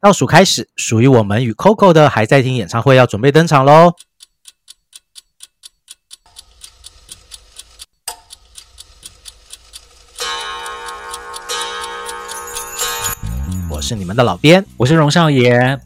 倒数开始，属于我们与 Coco 的还在听演唱会要准备登场喽！我是你们的老编，我是荣少爷，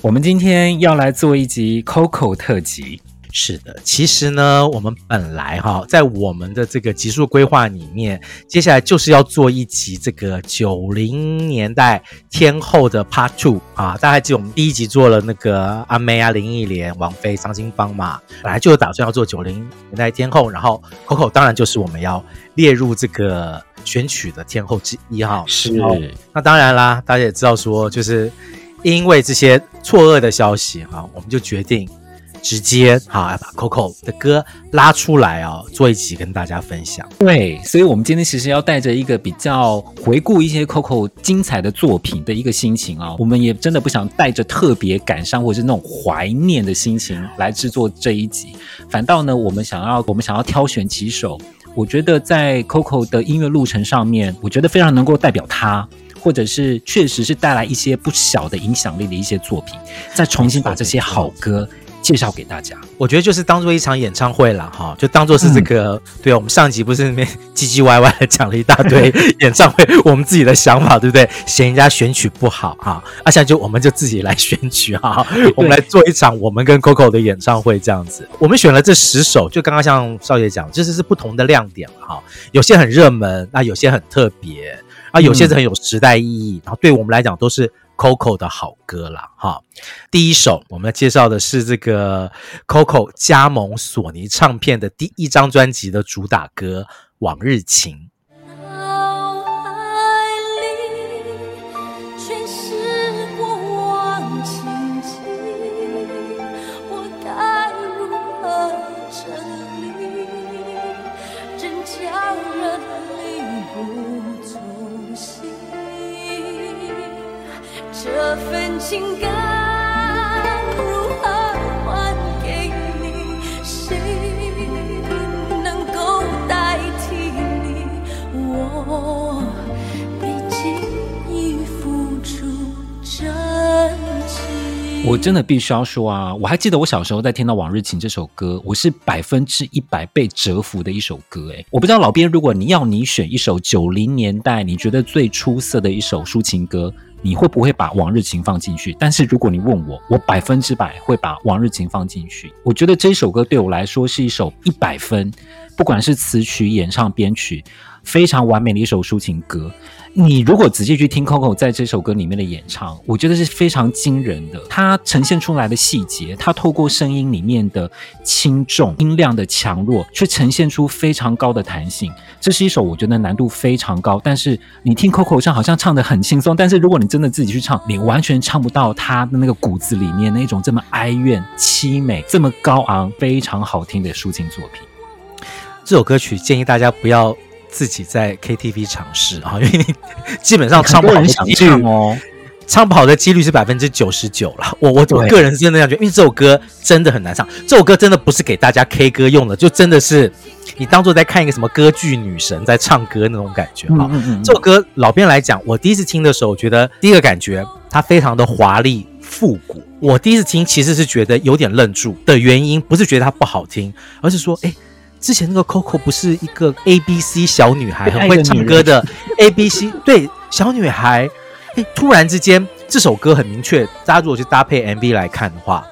我们今天要来做一集 Coco 特辑。是的，其实呢，我们本来哈，在我们的这个集数规划里面，接下来就是要做一集这个九零年代天后的 Part Two 啊。大家还记得我们第一集做了那个阿妹啊、林忆莲、王菲、张清芳嘛，本来就有打算要做九零年代天后，然后 Coco 当然就是我们要列入这个选曲的天后之一哈。是，那当然啦，大家也知道说，就是因为这些错愕的消息哈，我们就决定。直接好，把 Coco 的歌拉出来哦，做一集跟大家分享。对，所以，我们今天其实要带着一个比较回顾一些 Coco 精彩的作品的一个心情啊、我们也真的不想带着特别感伤或者是那种怀念的心情来制作这一集，反倒呢，我们想要我们想要挑选几首，我觉得在 Coco 的音乐路程上面，我觉得非常能够代表他，或者是确实是带来一些不小的影响力的一些作品，再重新把这些好歌。介绍给大家，我觉得就是当做一场演唱会了哈，就当做是这个，嗯、对，我们上集不是那边唧唧歪歪的讲了一大堆 演唱会，我们自己的想法，对不对？嫌人家选曲不好哈，啊，现在就我们就自己来选曲哈，我们来做一场我们跟 Coco 的演唱会这样子。我们选了这十首，就刚刚像少爷讲，就是是不同的亮点哈，有些很热门，那有些很特别，啊，有些是很有时代意义，嗯、然后对我们来讲都是。Coco 的好歌了哈，第一首我们要介绍的是这个 Coco 加盟索尼唱片的第一张专辑的主打歌《往日情》。这份情感如何还给你？谁能够代替你？我毕竟已付出真情。我真的必须要说啊，我还记得我小时候在听到《往日情》这首歌，我是百分之一百被折服的一首歌。哎，我不知道老编，如果你要你选一首九零年代你觉得最出色的一首抒情歌。你会不会把《往日情》放进去？但是如果你问我，我百分之百会把《往日情》放进去。我觉得这首歌对我来说是一首一百分，不管是词曲、演唱、编曲，非常完美的一首抒情歌。你如果仔细去听 Coco 在这首歌里面的演唱，我觉得是非常惊人的。它呈现出来的细节，它透过声音里面的轻重、音量的强弱，却呈现出非常高的弹性。这是一首我觉得难度非常高，但是你听 Coco 唱好像唱得很轻松，但是如果你真的自己去唱，你完全唱不到他的那个骨子里面那种这么哀怨、凄美、这么高昂、非常好听的抒情作品。这首歌曲建议大家不要。自己在 KTV 尝试啊，因为你基本上唱不好的几率哦，唱不好的几率是百分之九十九了。我我我个人是真的这样觉得，因为这首歌真的很难唱，这首歌真的不是给大家 K 歌用的，就真的是你当做在看一个什么歌剧女神在唱歌那种感觉哈。嗯嗯嗯，这首歌老编来讲，我第一次听的时候，我觉得第一个感觉它非常的华丽复古。我第一次听其实是觉得有点愣住的原因，不是觉得它不好听，而是说哎。之前那个 Coco 不是一个 A B C 小女孩，很会唱歌的 A B C 对小女孩，哎，突然之间这首歌很明确，大家如果去搭配 MV 来看的话，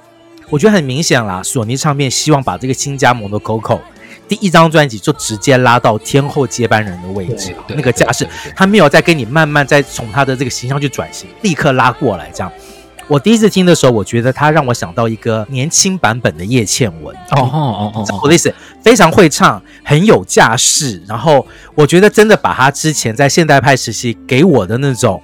我觉得很明显啦。索尼唱片希望把这个新加盟的 Coco 第一张专辑就直接拉到天后接班人的位置，那个架势，他没有再跟你慢慢再从他的这个形象去转型，立刻拉过来这样。我第一次听的时候，我觉得他让我想到一个年轻版本的叶倩文。哦哦哦，我的意思非常会唱，很有架势。然后我觉得真的把他之前在现代派时期给我的那种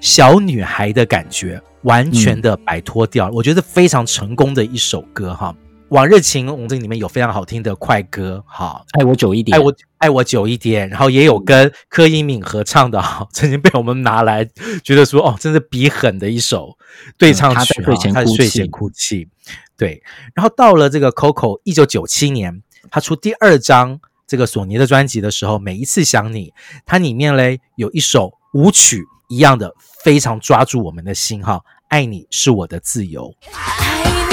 小女孩的感觉完全的摆脱掉，嗯、我觉得非常成功的一首歌哈。往日情，我们这里面有非常好听的快歌，哈，爱我久一点，爱我爱我久一点，然后也有跟柯以敏合唱的，哈，曾经被我们拿来觉得说，哦，真是比狠的一首对唱曲，嗯、他的睡前哭泣，对。然后到了这个 Coco，一九九七年，他出第二张这个索尼的专辑的时候，每一次想你，它里面嘞有一首舞曲一样的，非常抓住我们的心，哈，爱你是我的自由。这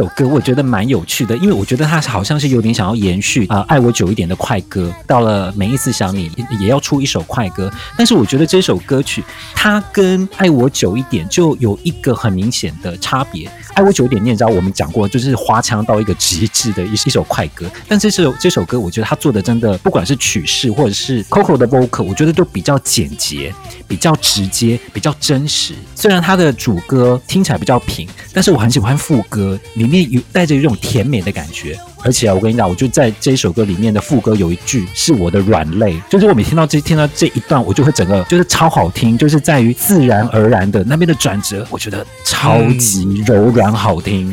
首歌我觉得蛮有趣的，因为我觉得他好像是有点想要延续啊、爱我久一点的快歌，到了每一次想你也，要出一首快歌。但是我觉得这首歌曲它跟爱我久一点就有一个很明显的差别。爱我久一点，你也知道我们讲过，就是花腔到一个极致的一一首快歌。但这首这首歌，我觉得他做的真的，不管是曲式或者是 Coco 的 vocal，我觉得都比较简洁、比较直接、比较真实。虽然他的主歌听起来比较平，但是我很喜欢副歌。里面有带着一种甜美的感觉，而且啊，我跟你讲，我就在这一首歌里面的副歌有一句是我的软肋，就是我每听到这听到这一段，我就会整个就是超好听，就是在于自然而然的那边的转折，我觉得超级柔软好听。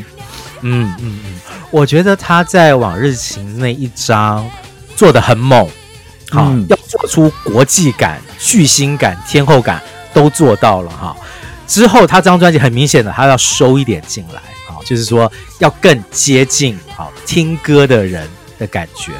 嗯嗯嗯，我觉得他在往日情那一张做的很猛，好，嗯、要做出国际感、巨星感、天后感都做到了哈。之后他这张专辑很明显的，他要收一点进来。就是说，要更接近好听歌的人的感觉。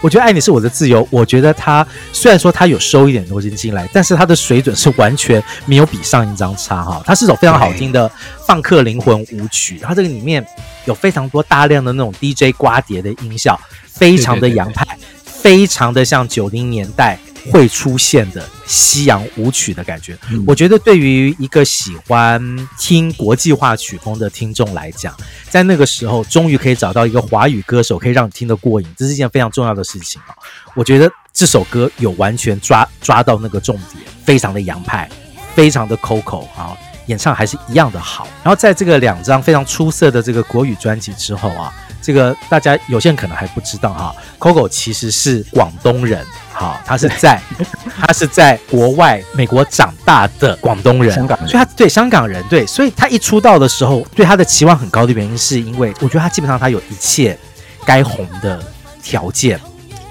我觉得《爱你是我的自由》，我觉得他虽然说他有收一点东西进来，但是他的水准是完全没有比上一张差哈。它是首非常好听的放克灵魂舞曲，然后这个里面有非常多大量的那种 DJ 刮碟的音效，非常的洋派，非常的像九零年代。会出现的西洋舞曲的感觉，嗯、我觉得对于一个喜欢听国际化曲风的听众来讲，在那个时候终于可以找到一个华语歌手可以让你听得过瘾，这是一件非常重要的事情啊！我觉得这首歌有完全抓抓到那个重点，非常的洋派，非常的 Coco 啊，演唱还是一样的好。然后在这个两张非常出色的这个国语专辑之后啊。这个大家有些人可能还不知道哈，Coco 其实是广东人，哈，他是在 他是在国外美国长大的广东人，香港人，所以他对香港人对，所以他一出道的时候对他的期望很高的原因，是因为我觉得他基本上他有一切该红的条件，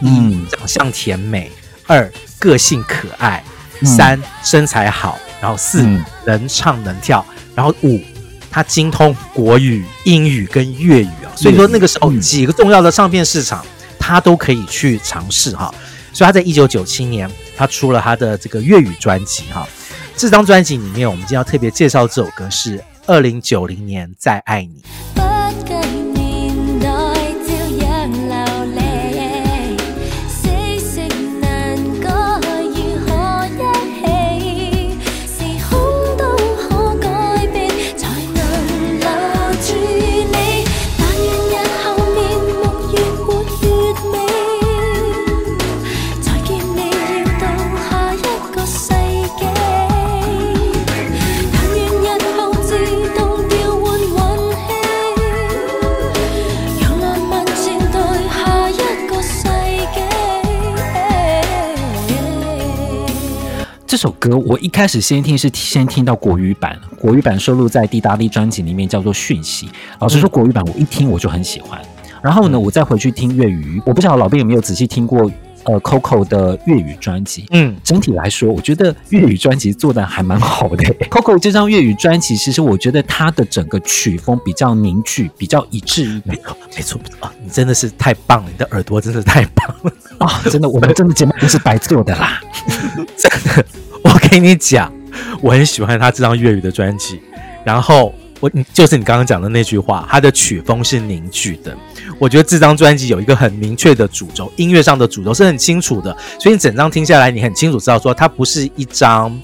嗯，长相甜美，二个性可爱，三身材好，然后四能唱能跳，然后五。他精通国语、英语跟粤语啊，所以说那个时候几个重要的唱片市场，他都可以去尝试哈。所以他在一九九七年，他出了他的这个粤语专辑哈。这张专辑里面，我们今天要特别介绍这首歌是二零九零年《再爱你》。首歌我一开始先听是先听到国语版，国语版收录在《滴答滴》专辑里面，叫做《讯息》。老实说，国语版我一听我就很喜欢。然后呢，我再回去听粤语，我不晓得老兵有没有仔细听过呃 Coco 的粤语专辑。嗯，整体来说，我觉得粤语专辑做的还蛮好的。Coco 这张粤语专辑，其实我觉得它的整个曲风比较凝聚，比较一致。没错，没错啊！你真的是太棒了，你的耳朵真的是太棒了啊！真的，我们真的节目不是白做的啦，真的。我跟你讲，我很喜欢他这张粤语的专辑，然后我就是你刚刚讲的那句话，他的曲风是凝聚的。我觉得这张专辑有一个很明确的主轴，音乐上的主轴是很清楚的，所以你整张听下来，你很清楚知道说它不是一张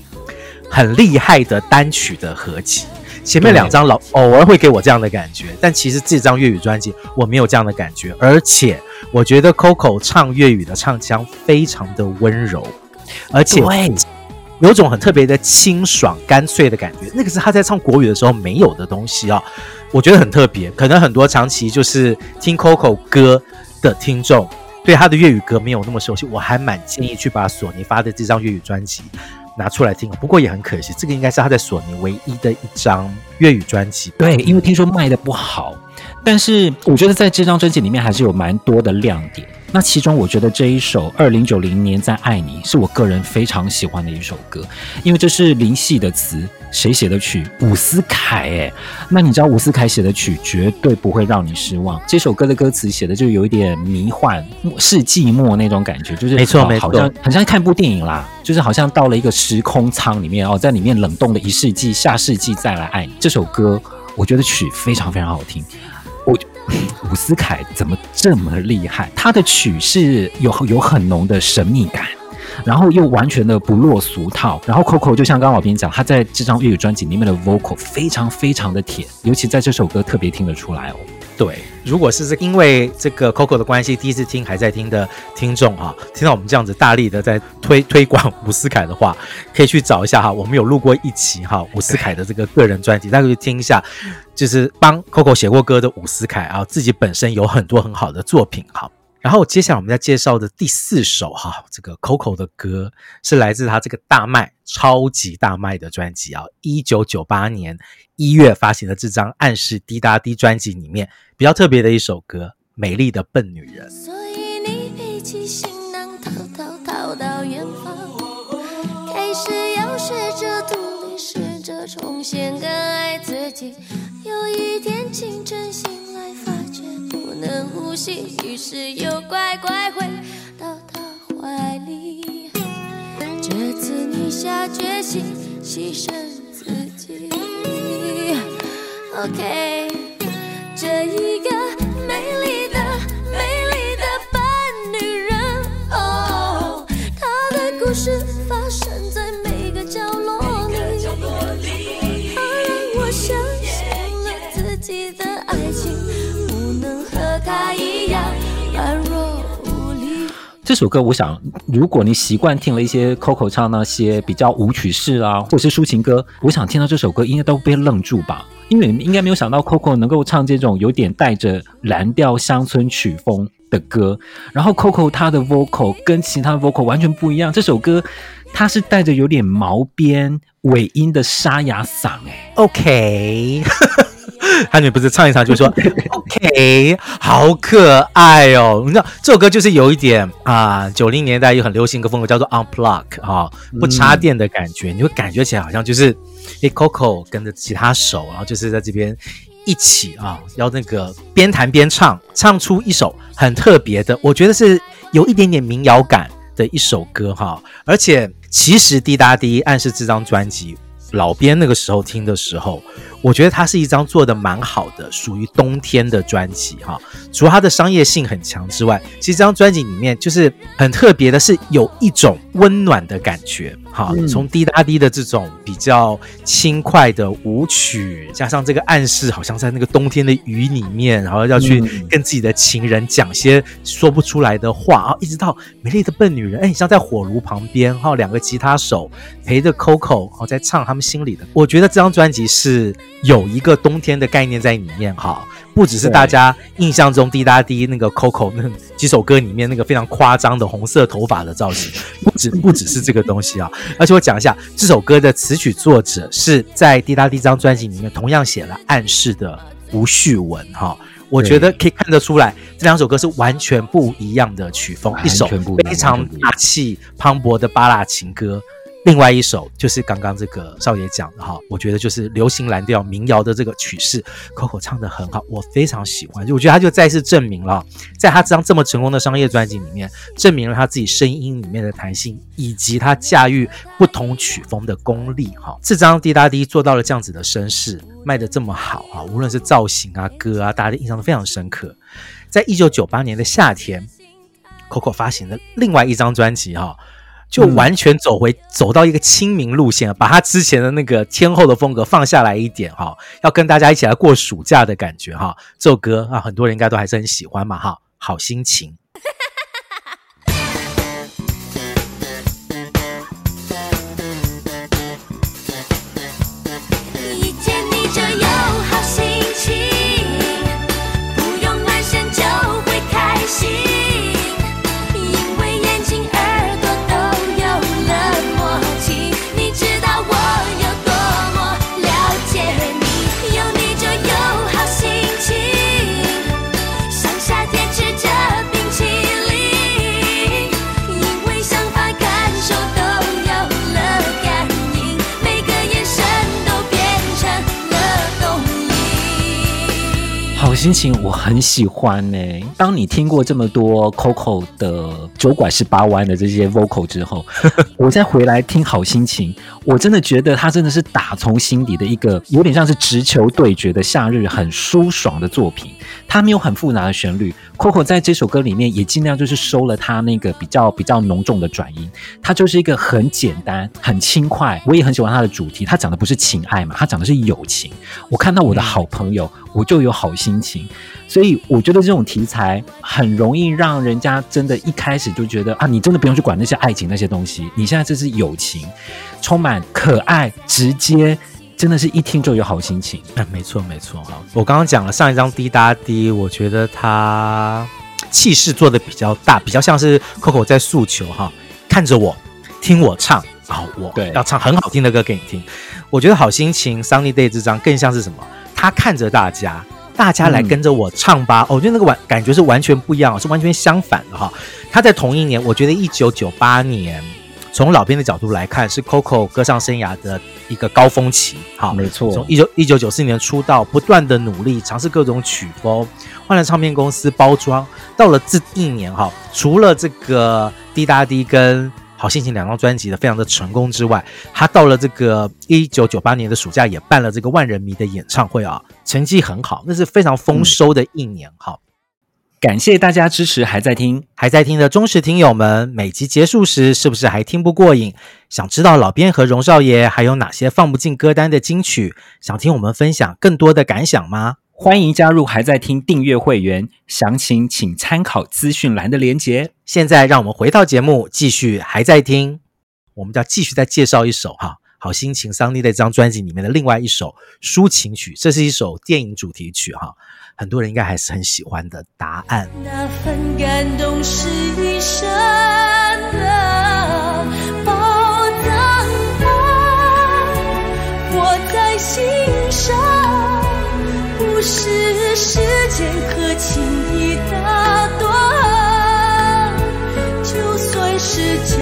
很厉害的单曲的合集。前面两张老偶尔会给我这样的感觉，但其实这张粤语专辑我没有这样的感觉，而且我觉得 Coco 唱粤语的唱腔非常的温柔，而且有种很特别的清爽干脆的感觉，那个是他在唱国语的时候没有的东西啊，我觉得很特别。可能很多长期就是听 Coco 歌的听众，对他的粤语歌没有那么熟悉，我还蛮建议去把索尼发的这张粤语专辑拿出来听。不过也很可惜，这个应该是他在索尼唯一的一张粤语专辑。对，因为听说卖的不好，但是我觉得在这张专辑里面还是有蛮多的亮点。那其中，我觉得这一首《二零九零年再爱你》是我个人非常喜欢的一首歌，因为这是林夕的词，谁写的曲？伍思凯。哎，那你知道伍思凯写的曲绝对不会让你失望。这首歌的歌词写的就有一点迷幻、世纪末那种感觉，就是没错没错，好像很像看部电影啦，就是好像到了一个时空舱里面哦，在里面冷冻的一世纪，下世纪再来爱你。这首歌我觉得曲非常非常好听，我。伍思凯怎么这么厉害？他的曲是有有很浓的神秘感，然后又完全的不落俗套。然后 Coco 就像刚刚老编讲，他在这张粤语专辑里面的 vocal 非常非常的甜，尤其在这首歌特别听得出来哦。对，如果是因为这个 Coco 的关系，第一次听还在听的听众哈，听到我们这样子大力的在推推广伍思凯的话，可以去找一下哈，我们有录过一期哈伍思凯的这个个人专辑，大家可以听一下，就是帮 Coco 写过歌的伍思凯啊，自己本身有很多很好的作品哈。然后接下来我们要介绍的第四首哈，这个 Coco 的歌是来自他这个大卖、超级大卖的专辑啊，一九九八年一月发行的这张《暗示滴答滴》专辑里面比较特别的一首歌《美丽的笨女人》。所以你背起行囊，逃逃逃到远方，开始要试着独立，试着重新更爱自己。有一天清晨醒。能呼吸，于是又乖乖回到他怀里。这次你下决心牺牲自己。OK，这一个首歌，我想，如果你习惯听了一些 Coco 唱那些比较舞曲式啊，或者是抒情歌，我想听到这首歌应该都会愣住吧？因为你们应该没有想到 Coco 能够唱这种有点带着蓝调乡村曲风的歌。然后 Coco 他的 vocal 跟其他 vocal 完全不一样，这首歌它是带着有点毛边尾音的沙哑嗓，哎，OK。他女不是唱一唱就说 OK，好可爱哦！你知道这首歌就是有一点啊，九零年代有很流行一个风格叫做 Unplug 啊，不插电的感觉，嗯、你会感觉起来好像就是诶 Coco 跟着吉他手，然后就是在这边一起啊，要那个边弹边唱，唱出一首很特别的，我觉得是有一点点民谣感的一首歌哈。而且其实滴答滴暗示这张专辑，老编那个时候听的时候。我觉得它是一张做的蛮好的，属于冬天的专辑哈。除了它的商业性很强之外，其实这张专辑里面就是很特别的，是有一种温暖的感觉哈。从滴答滴的这种比较轻快的舞曲，加上这个暗示，好像在那个冬天的雨里面，然后要去跟自己的情人讲些说不出来的话啊，一直到美丽的笨女人，哎，像在火炉旁边哈，两个吉他手陪着 Coco 哦，在唱他们心里的。我觉得这张专辑是。有一个冬天的概念在里面哈，不只是大家印象中滴答滴那个 Coco 那几首歌里面那个非常夸张的红色头发的造型，不只不只是这个东西啊，而且我讲一下这首歌的词曲作者是在滴答滴这张专辑里面同样写了暗示的吴旭文哈，我觉得可以看得出来这两首歌是完全不一样的曲风，一首非常大气磅礴的巴拉情歌。另外一首就是刚刚这个少爷讲的哈，我觉得就是流行蓝调民谣的这个曲式，Coco 唱得很好，我非常喜欢。就我觉得他就再次证明了，在他这张这么成功的商业专辑里面，证明了他自己声音里面的弹性，以及他驾驭不同曲风的功力哈。这张滴答滴做到了这样子的声势，卖得这么好哈，无论是造型啊、歌啊，大家的印象都非常深刻。在一九九八年的夏天，Coco 发行的另外一张专辑哈。就完全走回、走到一个清明路线，把他之前的那个天后的风格放下来一点哈，要跟大家一起来过暑假的感觉哈。这首歌啊，很多人应该都还是很喜欢嘛哈。好心情。心情我很喜欢呢、欸。当你听过这么多 Coco 的九拐十八弯的这些 vocal 之后，我再回来听好心情，我真的觉得他真的是打从心底的一个有点像是直球对决的夏日很舒爽的作品。它没有很复杂的旋律，Coco 在这首歌里面也尽量就是收了他那个比较比较浓重的转音，它就是一个很简单很轻快。我也很喜欢它的主题，它讲的不是情爱嘛，它讲的是友情。我看到我的好朋友，我就有好心情。所以我觉得这种题材很容易让人家真的一开始就觉得啊，你真的不用去管那些爱情那些东西，你现在这是友情，充满可爱、直接，真的是一听就有好心情。嗯，没错没错哈。我刚刚讲了上一张滴答滴，我觉得他气势做的比较大，比较像是 Coco 在诉求哈，看着我，听我唱啊，我对要唱很好听的歌给你听。我觉得好心情 Sunny Day 这张更像是什么？他看着大家。大家来跟着我唱吧！嗯、哦，我觉得那个完感觉是完全不一样，是完全相反的哈。他在同一年，我觉得一九九八年，从老编的角度来看，是 Coco 歌唱生涯的一个高峰期。好，没错。从一九一九九四年出道，不断的努力，尝试各种曲风，换了唱片公司包装，到了这一年哈，除了这个滴答滴跟。好心情两张专辑的非常的成功之外，他到了这个一九九八年的暑假也办了这个万人迷的演唱会啊，成绩很好，那是非常丰收的一年。好，感谢大家支持，还在听还在听的忠实听友们，每集结束时是不是还听不过瘾？想知道老编和荣少爷还有哪些放不进歌单的金曲？想听我们分享更多的感想吗？欢迎加入还在听订阅会员，详情请参考资讯栏的连结。现在让我们回到节目，继续还在听。我们就要继续再介绍一首哈，好心情 Sunny 的这张专辑里面的另外一首抒情曲，这是一首电影主题曲哈，很多人应该还是很喜欢的。答案。那份感动是一生的宝藏吧，握在心上。是时间可轻易打断，就算是假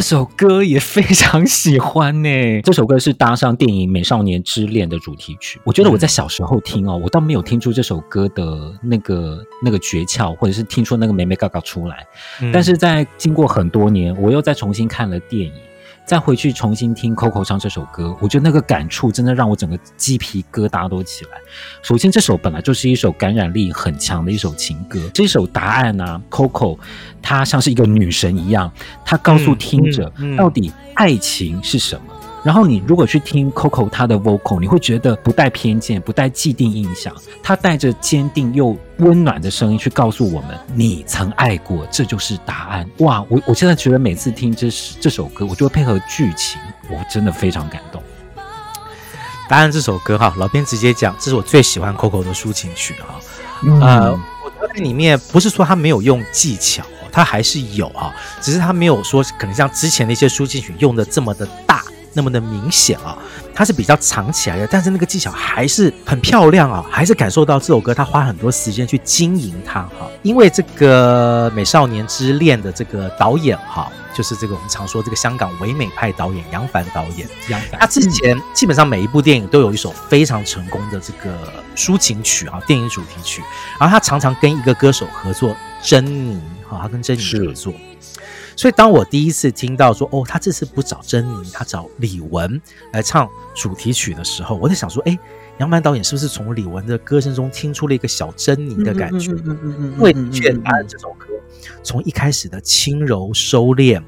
这首歌也非常喜欢呢。这首歌是搭上电影《美少年之恋》的主题曲。我觉得我在小时候听哦，我倒没有听出这首歌的那个那个诀窍，或者是听出那个梅梅嘎嘎出来。但是在经过很多年，我又再重新看了电影。再回去重新听 Coco 唱这首歌，我觉得那个感触真的让我整个鸡皮疙瘩都起来。首先，这首本来就是一首感染力很强的一首情歌。这首答案啊，Coco，她像是一个女神一样，她告诉听者到底爱情是什么。然后你如果去听 Coco 他的 vocal，你会觉得不带偏见，不带既定印象，他带着坚定又温暖的声音去告诉我们：你曾爱过，这就是答案。哇，我我现在觉得每次听这这首歌，我就会配合剧情，我真的非常感动。答案这首歌哈，老编直接讲，这是我最喜欢 Coco 的抒情曲哈。嗯、呃，我觉得里面不是说他没有用技巧。他还是有哈，只是他没有说可能像之前的一些抒情曲用的这么的大，那么的明显啊，它是比较藏起来的，但是那个技巧还是很漂亮啊，还是感受到这首歌他花很多时间去经营它哈，因为这个《美少年之恋》的这个导演哈，就是这个我们常说这个香港唯美派导演杨凡导演，杨凡他之前基本上每一部电影都有一首非常成功的这个抒情曲啊，电影主题曲，然后他常常跟一个歌手合作，珍妮。哈，他跟珍妮合作，所以当我第一次听到说，哦，他这次不找珍妮，他找李玟来唱主题曲的时候，我在想说，哎，杨凡导演是不是从李玟的歌声中听出了一个小珍妮的感觉？因为的确，他这首歌从一开始的轻柔收敛，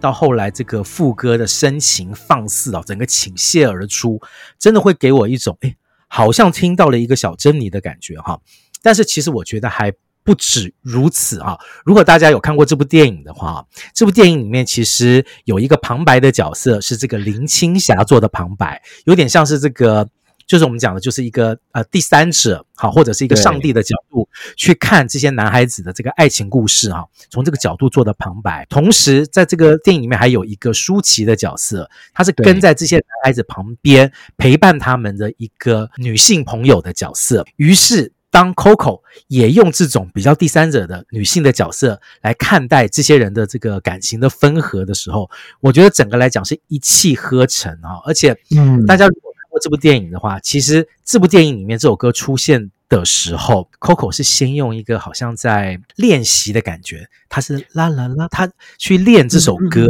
到后来这个副歌的深情放肆啊，整个倾泻而出，真的会给我一种，哎，好像听到了一个小珍妮的感觉哈。但是其实我觉得还。不止如此啊！如果大家有看过这部电影的话，这部电影里面其实有一个旁白的角色，是这个林青霞做的旁白，有点像是这个，就是我们讲的，就是一个呃第三者，好，或者是一个上帝的角度去看这些男孩子的这个爱情故事啊，从这个角度做的旁白。同时，在这个电影里面还有一个舒淇的角色，她是跟在这些男孩子旁边陪伴他们的一个女性朋友的角色。于是。当 Coco 也用这种比较第三者的女性的角色来看待这些人的这个感情的分合的时候，我觉得整个来讲是一气呵成啊！而且，嗯，大家如果看过这部电影的话，其实这部电影里面这首歌出现的时候，Coco 是先用一个好像在练习的感觉，他是啦啦啦，他去练这首歌，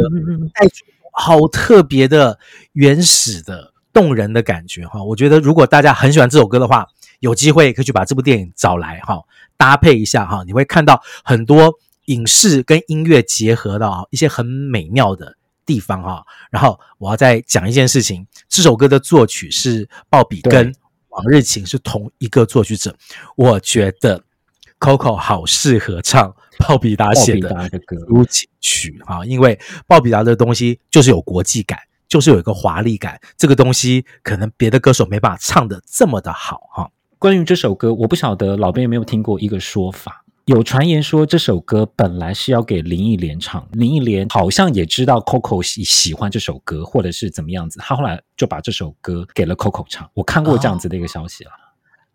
带出好特别的原始的动人的感觉哈！我觉得如果大家很喜欢这首歌的话，有机会可以去把这部电影找来哈，搭配一下哈，你会看到很多影视跟音乐结合的啊一些很美妙的地方哈。然后我要再讲一件事情，这首歌的作曲是鲍比跟王日勤是同一个作曲者，我觉得 Coco 好适合唱鲍比达写的抒情曲哈，因为鲍比达的东西就是有国际感，就是有一个华丽感，这个东西可能别的歌手没办法唱得这么的好哈。关于这首歌，我不晓得老编有没有听过一个说法，有传言说这首歌本来是要给林忆莲唱，林忆莲好像也知道 Coco 喜喜欢这首歌，或者是怎么样子，他后来就把这首歌给了 Coco 唱。我看过这样子的一个消息了。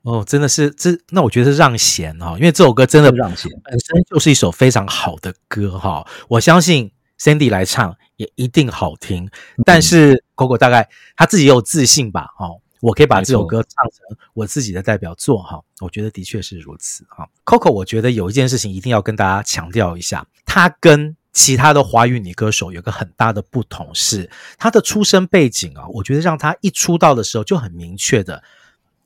哦，哦，真的是这，那我觉得是让贤哈，因为这首歌真的让贤本身就是一首非常好的歌哈，我相信 Sandy 来唱也一定好听，但是 Coco 大概他自己也有自信吧，哈。我可以把这首歌唱成我自己的代表作哈，我觉得的确是如此哈。Coco，我觉得有一件事情一定要跟大家强调一下，她跟其他的华语女歌手有个很大的不同是，她的出身背景啊，我觉得让她一出道的时候就很明确的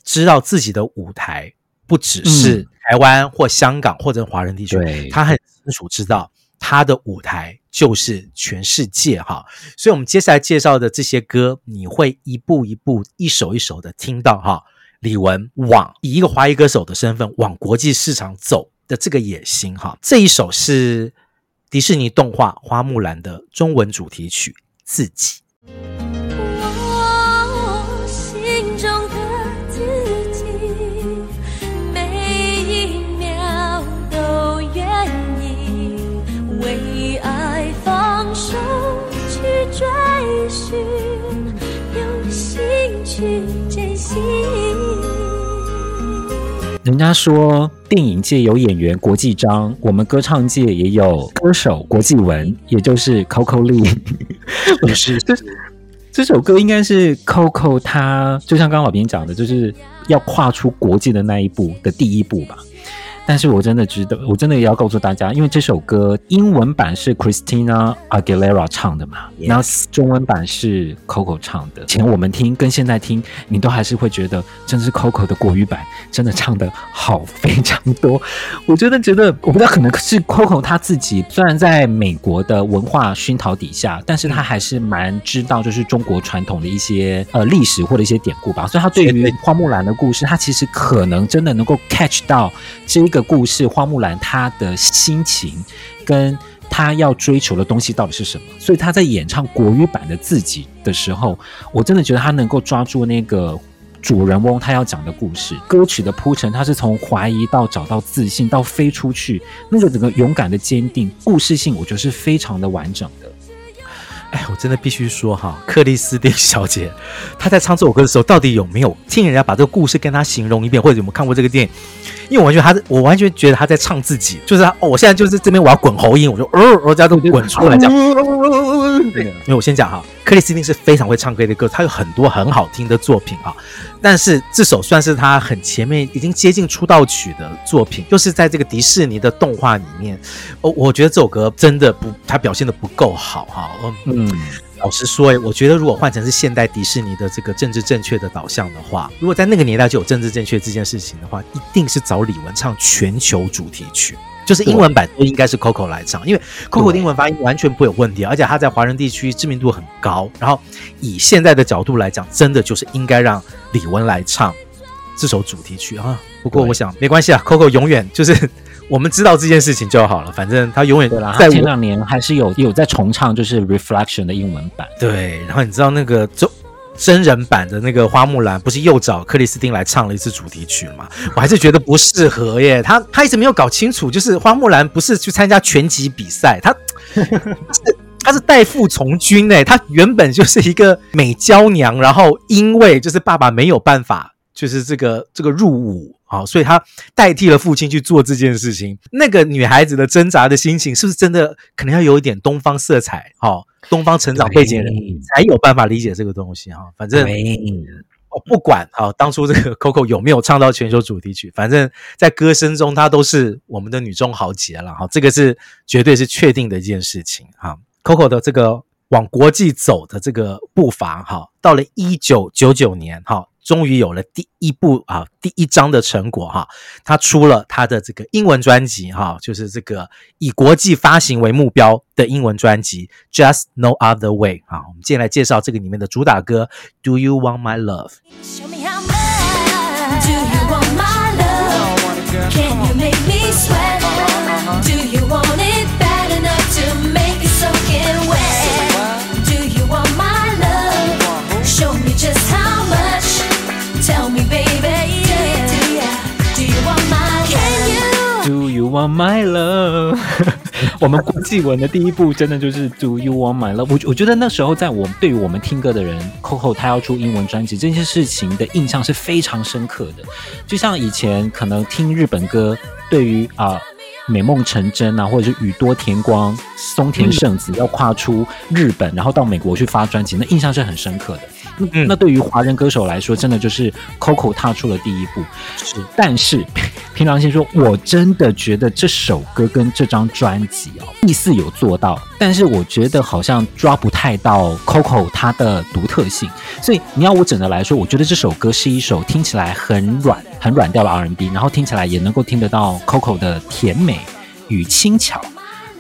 知道自己的舞台不只是台湾或香港或者华人地区，她很清楚知道。他的舞台就是全世界哈，所以我们接下来介绍的这些歌，你会一步一步、一首一首的听到哈。李玟往以一个华语歌手的身份往国际市场走的这个野心哈。这一首是迪士尼动画《花木兰》的中文主题曲《自己》。人家说电影界有演员国际章，我们歌唱界也有歌手国际文，也就是 Coco Lee。不 是，这这首歌应该是 Coco，他就像刚刚老编讲的，就是要跨出国际的那一步的第一步吧。但是我真的值得，我真的也要告诉大家，因为这首歌英文版是 Christina Aguilera 唱的嘛.然后中文版是 Coco 唱的。前我们听跟现在听，你都还是会觉得，真是 Coco 的国语版真的唱的好非常多。我真的觉得，我不知道可能是 Coco 他自己，虽然在美国的文化熏陶底下，但是他还是蛮知道就是中国传统的一些呃历史或者一些典故吧。所以他对于花木兰的故事，他其实可能真的能够 catch 到这个。的故事，花木兰她的心情跟她要追求的东西到底是什么？所以她在演唱国语版的自己的时候，我真的觉得她能够抓住那个主人翁他要讲的故事。歌曲的铺陈，他是从怀疑到找到自信，到飞出去，那个整个勇敢的坚定，故事性，我觉得是非常的完整的。哎，我真的必须说哈，克里斯汀小姐她在唱这首歌的时候，到底有没有听人家把这个故事跟她形容一遍，或者有没有看过这个电影？因为我完全她，我完全觉得她在唱自己，就是她哦，我现在就是这边我要滚喉音，我就哦，我家都滚出来这样。对，因为我先讲哈，克里斯汀是非常会唱歌的歌，他有很多很好听的作品啊。但是这首算是他很前面已经接近出道曲的作品，就是在这个迪士尼的动画里面，哦，我觉得这首歌真的不，他表现的不够好哈。嗯，老实说，哎，我觉得如果换成是现代迪士尼的这个政治正确的导向的话，如果在那个年代就有政治正确这件事情的话，一定是找李玟唱全球主题曲。就是英文版都应该是 Coco 来唱，因为 Coco 的英文发音完全不会有问题，而且他在华人地区知名度很高。然后以现在的角度来讲，真的就是应该让李玟来唱这首主题曲啊。不过我想没关系啊，Coco 永远就是 我们知道这件事情就好了，反正他永远在前两年还是有有在重唱，就是 Reflection 的英文版。对，然后你知道那个就。真人版的那个花木兰不是又找克里斯汀来唱了一次主题曲吗？我还是觉得不适合耶。他他一直没有搞清楚，就是花木兰不是去参加拳击比赛，他 他是代父从军诶。他原本就是一个美娇娘，然后因为就是爸爸没有办法，就是这个这个入伍。好，所以他代替了父亲去做这件事情。那个女孩子的挣扎的心情，是不是真的可能要有一点东方色彩？哦，东方成长背景的人才有办法理解这个东西。哈，反正我不管哈，当初这个 Coco 有没有唱到全球主题曲，反正在歌声中她都是我们的女中豪杰了。哈，这个是绝对是确定的一件事情。哈，Coco 的这个往国际走的这个步伐，哈，到了一九九九年，哈。终于有了第一部啊，第一章的成果哈，他出了他的这个英文专辑哈，就是这个以国际发行为目标的英文专辑《Just No Other Way》啊，我们接下来介绍这个里面的主打歌《Do You Want My Love》。My love，我们国际文的第一步真的就是 Do you want my love？我我觉得那时候在我对于我们听歌的人，Coco 他要出英文专辑这件事情的印象是非常深刻的。就像以前可能听日本歌，对于啊美梦成真啊，或者是宇多田光、松田圣子要跨出日本，然后到美国去发专辑，那印象是很深刻的。嗯，那对于华人歌手来说，真的就是 Coco 踏出了第一步。是，但是凭良心说，我真的觉得这首歌跟这张专辑哦，意思有做到，但是我觉得好像抓不太到 Coco 它的独特性。所以你要我整的来说，我觉得这首歌是一首听起来很软、很软调的 R&B，然后听起来也能够听得到 Coco 的甜美与轻巧。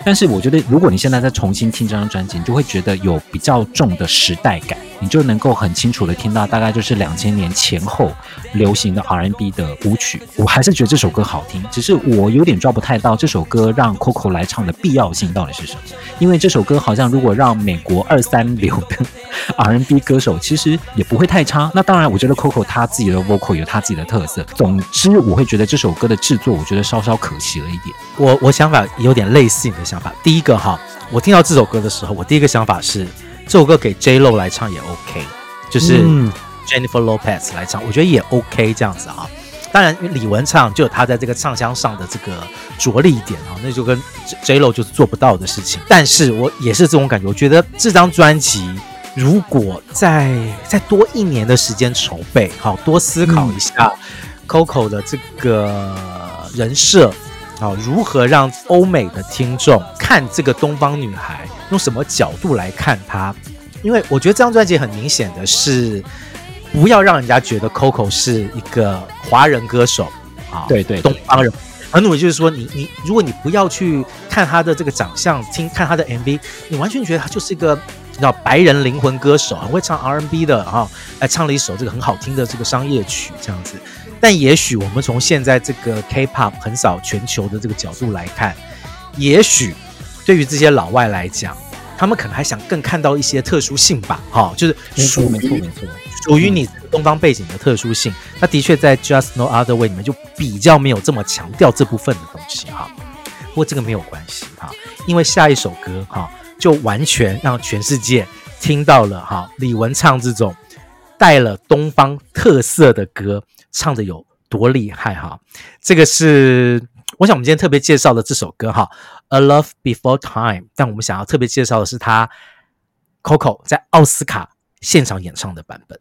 但是我觉得，如果你现在再重新听这张专辑，你就会觉得有比较重的时代感，你就能够很清楚的听到，大概就是两千年前后流行的 R&B 的舞曲。我还是觉得这首歌好听，只是我有点抓不太到这首歌让 Coco 来唱的必要性到底是什么。因为这首歌好像如果让美国二三流的 R&B 歌手，其实也不会太差。那当然，我觉得 Coco 他自己的 vocal 有他自己的特色。总之，我会觉得这首歌的制作，我觉得稍稍可惜了一点。我我想法有点类似你的想法。第一个哈，我听到这首歌的时候，我第一个想法是这首歌给 J Lo 来唱也 OK，就是 Jennifer Lopez 来唱，我觉得也 OK 这样子啊。当然，李玟唱就有她在这个唱腔上的这个着力点啊，那就跟 J Lo 就是做不到的事情。但是我也是这种感觉，我觉得这张专辑如果再再多一年的时间筹备，好多思考一下 Coco 的这个。人设啊，如何让欧美的听众看这个东方女孩，用什么角度来看他？因为我觉得这张专辑很明显的是，不要让人家觉得 Coco 是一个华人歌手啊，对对，对，东方人。很努力，就是说你你，如果你不要去看他的这个长相，听看他的 MV，你完全觉得他就是一个你知道白人灵魂歌手，很会唱 R&B 的啊，还唱了一首这个很好听的这个商业曲这样子。但也许我们从现在这个 K-pop 横扫全球的这个角度来看，也许对于这些老外来讲，他们可能还想更看到一些特殊性吧，哈，就是没错没错没错。属于你东方背景的特殊性，那的确在 Just No Other Way 里面就比较没有这么强调这部分的东西哈。不过这个没有关系哈，因为下一首歌哈就完全让全世界听到了哈李玟唱这种带了东方特色的歌唱的有多厉害哈。这个是我想我们今天特别介绍的这首歌哈，A Love Before Time，但我们想要特别介绍的是他 Coco 在奥斯卡现场演唱的版本。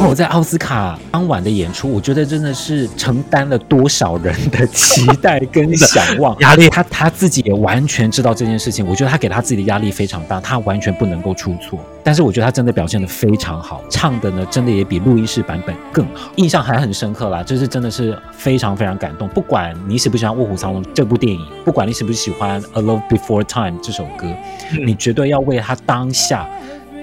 Coco 在奥斯卡当晚的演出，我觉得真的是承担了多少人的期待跟 想望压力。他他自己也完全知道这件事情，我觉得他给他自己的压力非常大，他完全不能够出错。但是我觉得他真的表现得非常好，唱的呢真的也比录音室版本更好，印象还很深刻啦。这是真的是非常非常感动。不管你喜不喜欢《卧虎藏龙》这部电影，不管你喜不喜欢《A Love Before Time》这首歌，你绝对要为他当下。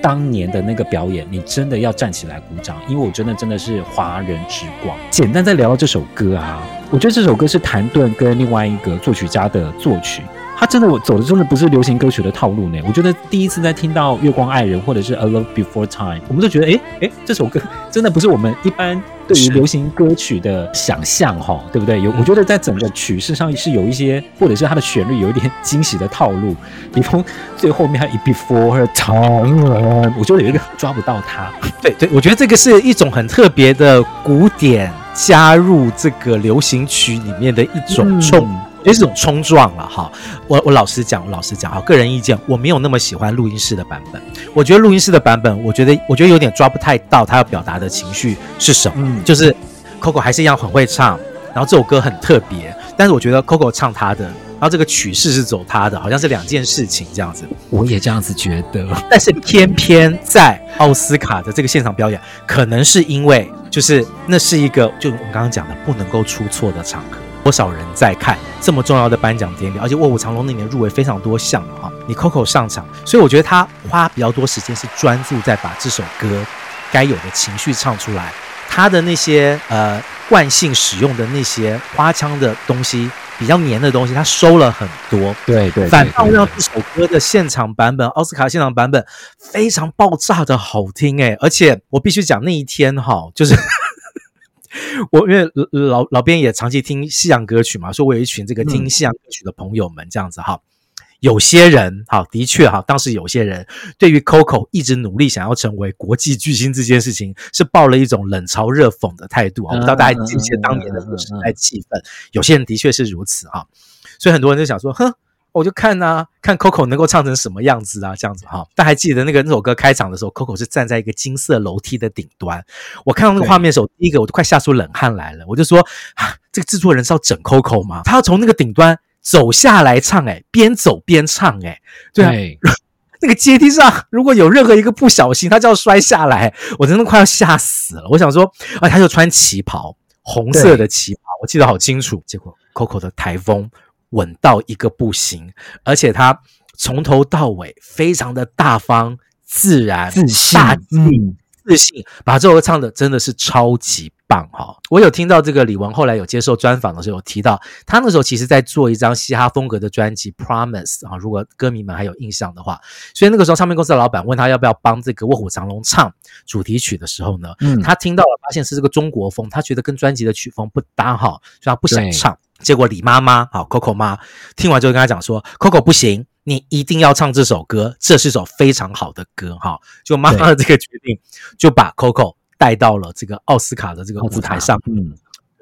当年的那个表演，你真的要站起来鼓掌，因为我真的真的是华人之光。简单再聊聊这首歌啊，我觉得这首歌是谭盾跟另外一个作曲家的作曲。他真的，我走的真的不是流行歌曲的套路呢。我觉得第一次在听到《月光爱人》或者是《A Love Before Time》，我们都觉得，哎哎，这首歌 真的不是我们一般对于流行歌曲的想象，哈，对不对？有，我觉得在整个曲式上是有一些，或者是它的旋律有一点惊喜的套路。比方最后面还有《Before Time》，我觉得有一个抓不到它。对对，我觉得这个是一种很特别的古典加入这个流行曲里面的一种冲。嗯也是种冲撞了哈，我我老实讲，我老实讲哈，个人意见，我没有那么喜欢录音室的版本。我觉得录音室的版本，我觉得我觉得有点抓不太到他要表达的情绪是什么。嗯，就是 Coco 还是一样很会唱，然后这首歌很特别，但是我觉得 Coco 唱他的，然后这个曲式是走他的，好像是两件事情这样子。我也这样子觉得，但是偏偏在奥斯卡的这个现场表演，可能是因为就是那是一个就我刚刚讲的不能够出错的场合。多少人在看这么重要的颁奖典礼？而且《卧虎藏龙》那年入围非常多项嘛，哈，你 Coco 上场，所以我觉得他花比较多时间是专注在把这首歌该有的情绪唱出来。他的那些呃惯性使用的那些花腔的东西，比较黏的东西，他收了很多。对对，反倒让这首歌的现场版本，奥斯卡现场版本非常爆炸的好听哎！而且我必须讲那一天哈，就是。我因为老老编也长期听西洋歌曲嘛，所以我有一群这个听西洋歌曲的朋友们，这样子哈。有些人哈，的确哈，当时有些人对于 Coco 一直努力想要成为国际巨星这件事情，是抱了一种冷嘲热讽的态度啊。我不知道大家记不记得当年的时代气氛，有些人的确是如此哈。所以很多人就想说，哼。我就看啊，看 Coco 能够唱成什么样子啊，这样子哈。但还记得那个那首歌开场的时候，Coco 是站在一个金色楼梯的顶端。我看到那个画面的时候，第一个我都快吓出冷汗来了。我就说啊，这个制作人是要整 Coco 吗？他要从那个顶端走下来唱，诶，边走边唱，诶，对啊，对 那个阶梯上如果有任何一个不小心，他就要摔下来，我真的快要吓死了。我想说，啊，他就穿旗袍，红色的旗袍，我记得好清楚。结果 Coco 的台风。稳到一个不行，而且他从头到尾非常的大方、自然、自信、自信，把这首歌唱的真的是超级棒哈！我有听到这个李玟后来有接受专访的时候有提到，他那时候其实在做一张嘻哈风格的专辑《Promise》啊，如果歌迷们还有印象的话，所以那个时候唱片公司的老板问他要不要帮这个卧虎藏龙唱主题曲的时候呢，嗯，他听到了发现是这个中国风，他觉得跟专辑的曲风不搭哈，所以他不想唱。结果李妈妈啊 Coco 妈听完之后跟他讲说：“Coco 不行，你一定要唱这首歌，这是首非常好的歌哈。”就妈妈的这个决定，就把 Coco 带到了这个奥斯卡的这个舞台上。嗯，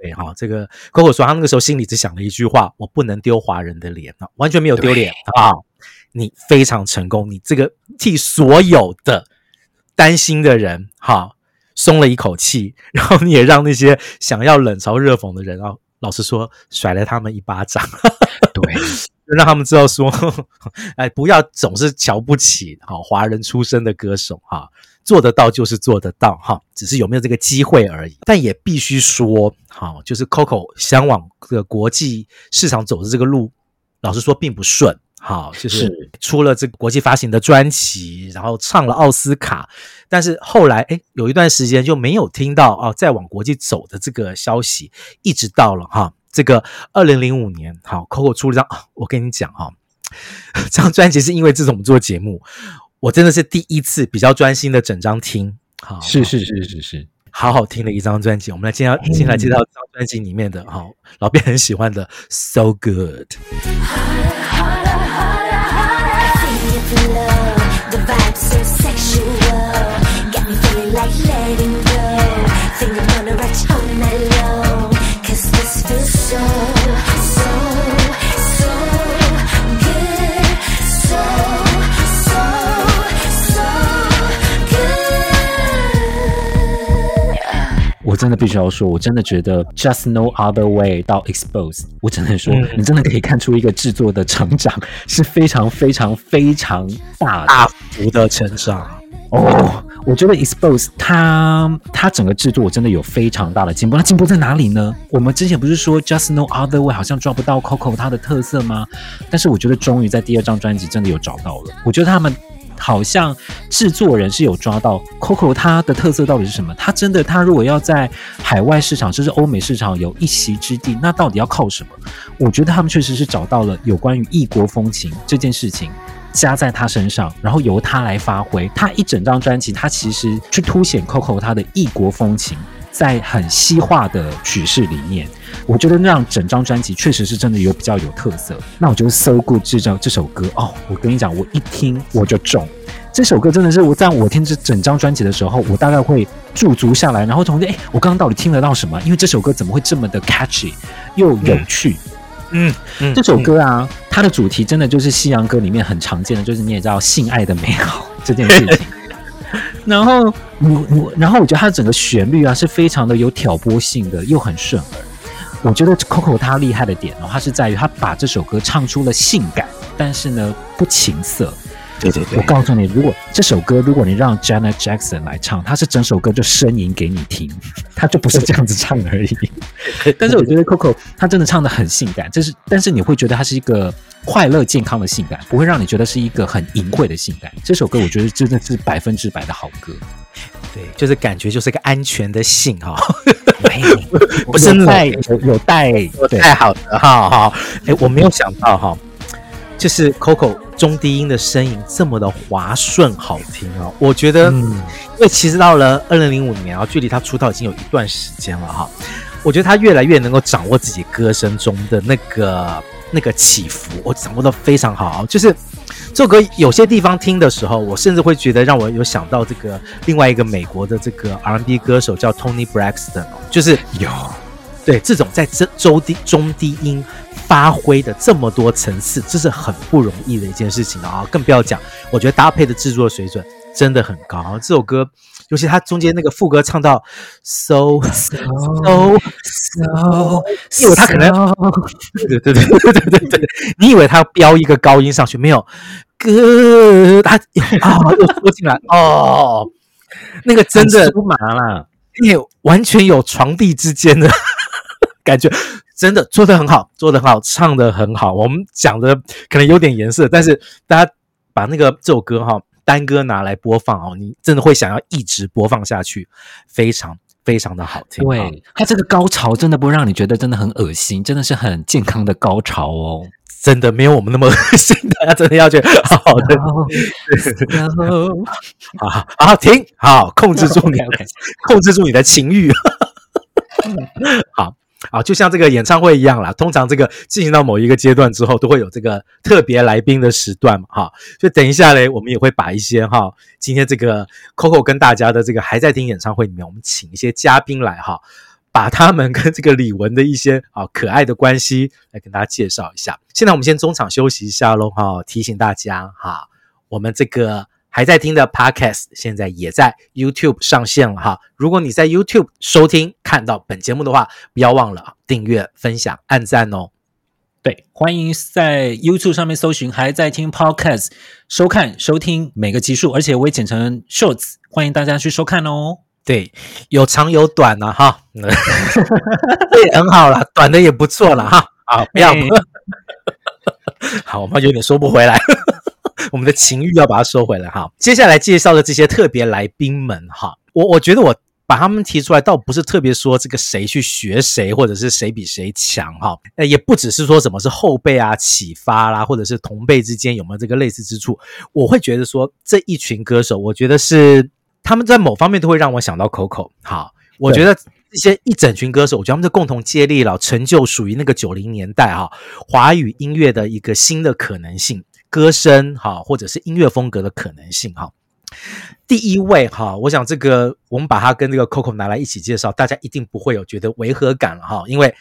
对哈，这个 Coco 说他那个时候心里只想了一句话：“我不能丢华人的脸啊，完全没有丢脸啊！你非常成功，你这个替所有的担心的人哈松了一口气，然后你也让那些想要冷嘲热讽的人啊。”老实说，甩了他们一巴掌，对，让他们知道说，哎，不要总是瞧不起哈华人出身的歌手哈，做得到就是做得到哈，只是有没有这个机会而已。但也必须说，哈，就是 Coco 想往这个国际市场走的这个路，老实说并不顺。好，就是。出了这个国际发行的专辑，然后唱了奥斯卡，但是后来哎有一段时间就没有听到哦，再往国际走的这个消息，一直到了哈这个二零零五年，好，Coco 出了张，我跟你讲哈，这张专辑是因为自从我们做节目，我真的是第一次比较专心的整张听，好，是是是是是，好好听的一张专辑，我们来介绍，先来介绍这张专辑里面的哈，老编很喜欢的 So Good。love, the vibe's so sexual. Got me feeling like letting 我真的必须要说，我真的觉得 Just No Other Way 到 Expose，我只能说，你真的可以看出一个制作的成长是非常非常非常大大幅的成长哦。我觉得 Expose 它它整个制作真的有非常大的进步。那进步在哪里呢？我们之前不是说 Just No Other Way 好像抓不到 Coco 它的特色吗？但是我觉得终于在第二张专辑真的有找到了。我觉得他们。好像制作人是有抓到 Coco 它的特色到底是什么？它真的，它如果要在海外市场，甚至欧美市场有一席之地，那到底要靠什么？我觉得他们确实是找到了有关于异国风情这件事情，加在他身上，然后由他来发挥。他一整张专辑，他其实去凸显 Coco 他的异国风情，在很西化的曲式里面。我觉得那样整张专辑确实是真的有比较有特色。那我觉得《So Good》这张这首歌哦，我跟你讲，我一听我就中。这首歌真的是我在我听这整张专辑的时候，我大概会驻足下来，然后同时，哎，我刚刚到底听得到什么？因为这首歌怎么会这么的 catchy 又有趣？嗯，嗯，这首歌啊，它的主题真的就是西洋歌里面很常见的，就是你也知道性爱的美好这件事情。然后我我，然后我觉得它整个旋律啊是非常的有挑拨性的，又很顺耳。我觉得 Coco 他厉害的点哦，他是在于他把这首歌唱出了性感，但是呢不情色。对对对，我告诉你，如果这首歌如果你让 Janet Jackson 来唱，他是整首歌就呻吟给你听，他就不是这样子唱而已。但是我觉得 Coco 他真的唱的很性感，就是但是你会觉得他是一个快乐健康的性感，不会让你觉得是一个很淫秽的性感。这首歌我觉得真的是百分之百的好歌。对，就是感觉就是个安全的性哈，不是带有有带太好的哈哈。哎，我没有想到哈，就是 Coco 中低音的声音这么的滑顺好听哦！我觉得，因为其实到了二零零五年啊，距离他出道已经有一段时间了哈，我觉得他越来越能够掌握自己歌声中的那个那个起伏，我掌握的非常好，就是。这首歌有些地方听的时候，我甚至会觉得让我有想到这个另外一个美国的这个 R&B 歌手叫 Tony Braxton，就是有对这种在这中低中低音发挥的这么多层次，这是很不容易的一件事情啊！更不要讲，我觉得搭配的制作水准真的很高。这首歌，尤其他中间那个副歌唱到 so so so，因为他可能对对对对对对对，你以为他要飙一个高音上去没有？哥，他啊又说进来哦，那个真的酥麻了，因为完全有床地之间的感觉，真的做的很好，做的很好，唱的很好。我们讲的可能有点颜色，但是大家把那个这首歌哈单歌拿来播放哦，你真的会想要一直播放下去，非常非常的好听。对，它这个高潮真的不会让你觉得真的很恶心，真的是很健康的高潮哦。真的没有我们那么恶心，大家真的要去好好的。然后，好好停，好控制住你 控制住你的情欲。好。啊，就像这个演唱会一样啦，通常这个进行到某一个阶段之后，都会有这个特别来宾的时段嘛，哈。就等一下嘞，我们也会把一些哈，今天这个 Coco 跟大家的这个还在听演唱会里面，我们请一些嘉宾来哈，把他们跟这个李玟的一些啊可爱的关系来跟大家介绍一下。现在我们先中场休息一下喽，哈，提醒大家哈，我们这个。还在听的 Podcast，现在也在 YouTube 上线了哈。如果你在 YouTube 收听看到本节目的话，不要忘了订阅、分享、按赞哦。对，欢迎在 YouTube 上面搜寻“还在听 Podcast”，收看、收听每个集数，而且我也剪成 Shorts，欢迎大家去收看哦。对，有长有短了、啊、哈，这也很好了，短的也不错了哈。啊，不要，好，我们有点收不回来。我们的情欲要把它收回来哈。接下来介绍的这些特别来宾们哈，我我觉得我把他们提出来，倒不是特别说这个谁去学谁，或者是谁比谁强哈。呃，也不只是说什么是后辈啊启发啦，或者是同辈之间有没有这个类似之处。我会觉得说这一群歌手，我觉得是他们在某方面都会让我想到 Coco。好，我觉得这些一整群歌手，我觉得他们的共同接力了，成就属于那个九零年代哈华语音乐的一个新的可能性。歌声哈，或者是音乐风格的可能性哈。第一位哈，我想这个我们把它跟这个 Coco 拿来一起介绍，大家一定不会有觉得违和感了哈，因为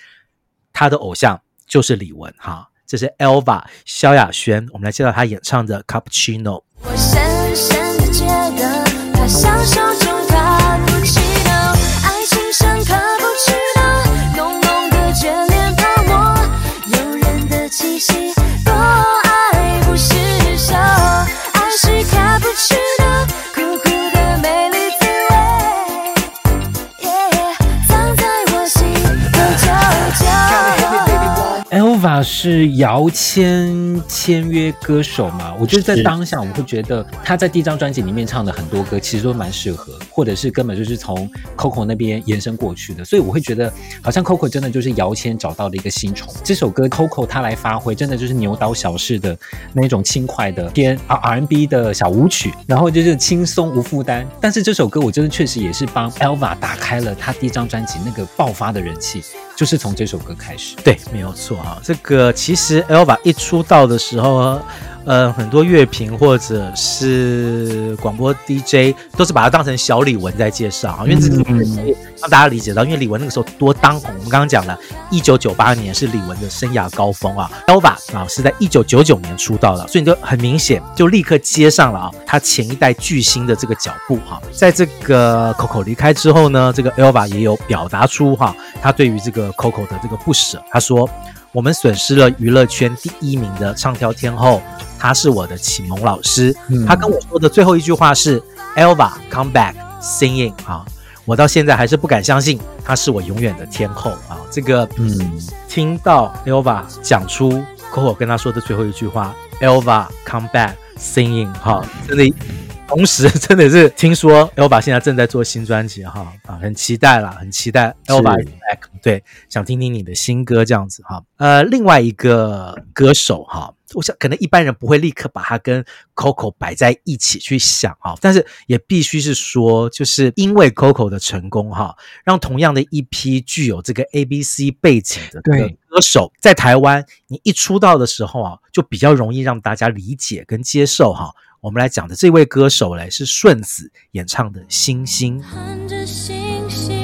他的偶像就是李玟哈。这是 Elva 萧亚轩，我们来介绍他演唱的《Cappuccino》。我深深的觉得他是姚谦签约歌手嘛？我就是在当下，我会觉得他在第一张专辑里面唱的很多歌，其实都蛮适合，或者是根本就是从 Coco 那边延伸过去的。所以我会觉得，好像 Coco 真的就是姚谦找到了一个新宠。这首歌 Coco 他来发挥，真的就是牛刀小试的那种轻快的偏 R&B 的小舞曲，然后就是轻松无负担。但是这首歌我真的确实也是帮 Elva 打开了他第一张专辑那个爆发的人气，就是从这首歌开始。对，没有错啊。这个其实 Elva 一出道的时候。呃，很多乐评或者是广播 DJ 都是把它当成小李玟在介绍啊，因为这个让大家理解到，因为李玟那个时候多当红。我们刚刚讲了，一九九八年是李玟的生涯高峰啊，Elva 啊是在一九九九年出道的，所以你就很明显就立刻接上了啊，他前一代巨星的这个脚步哈。在这个 Coco 离开之后呢，这个 Elva 也有表达出哈，他对于这个 Coco 的这个不舍，他说。我们损失了娱乐圈第一名的唱跳天后，她是我的启蒙老师。嗯、她跟我说的最后一句话是 “Elva come back singing” 啊，我到现在还是不敢相信她是我永远的天后啊。这个，嗯，听到 Elva 讲出 Coco 跟她说的最后一句话 “Elva come back singing” 哈、啊，真的。同时，真的是听说 Elva 现在正在做新专辑哈啊，很期待啦，很期待 Elva back，对，想听听你的新歌这样子哈。呃，另外一个歌手哈，我想可能一般人不会立刻把他跟 Coco 摆在一起去想哈，但是也必须是说，就是因为 Coco 的成功哈，让同样的一批具有这个 ABC 背景的歌手在台湾，你一出道的时候啊，就比较容易让大家理解跟接受哈。我们来讲的这位歌手嘞，是顺子演唱的《星星》。看着星星，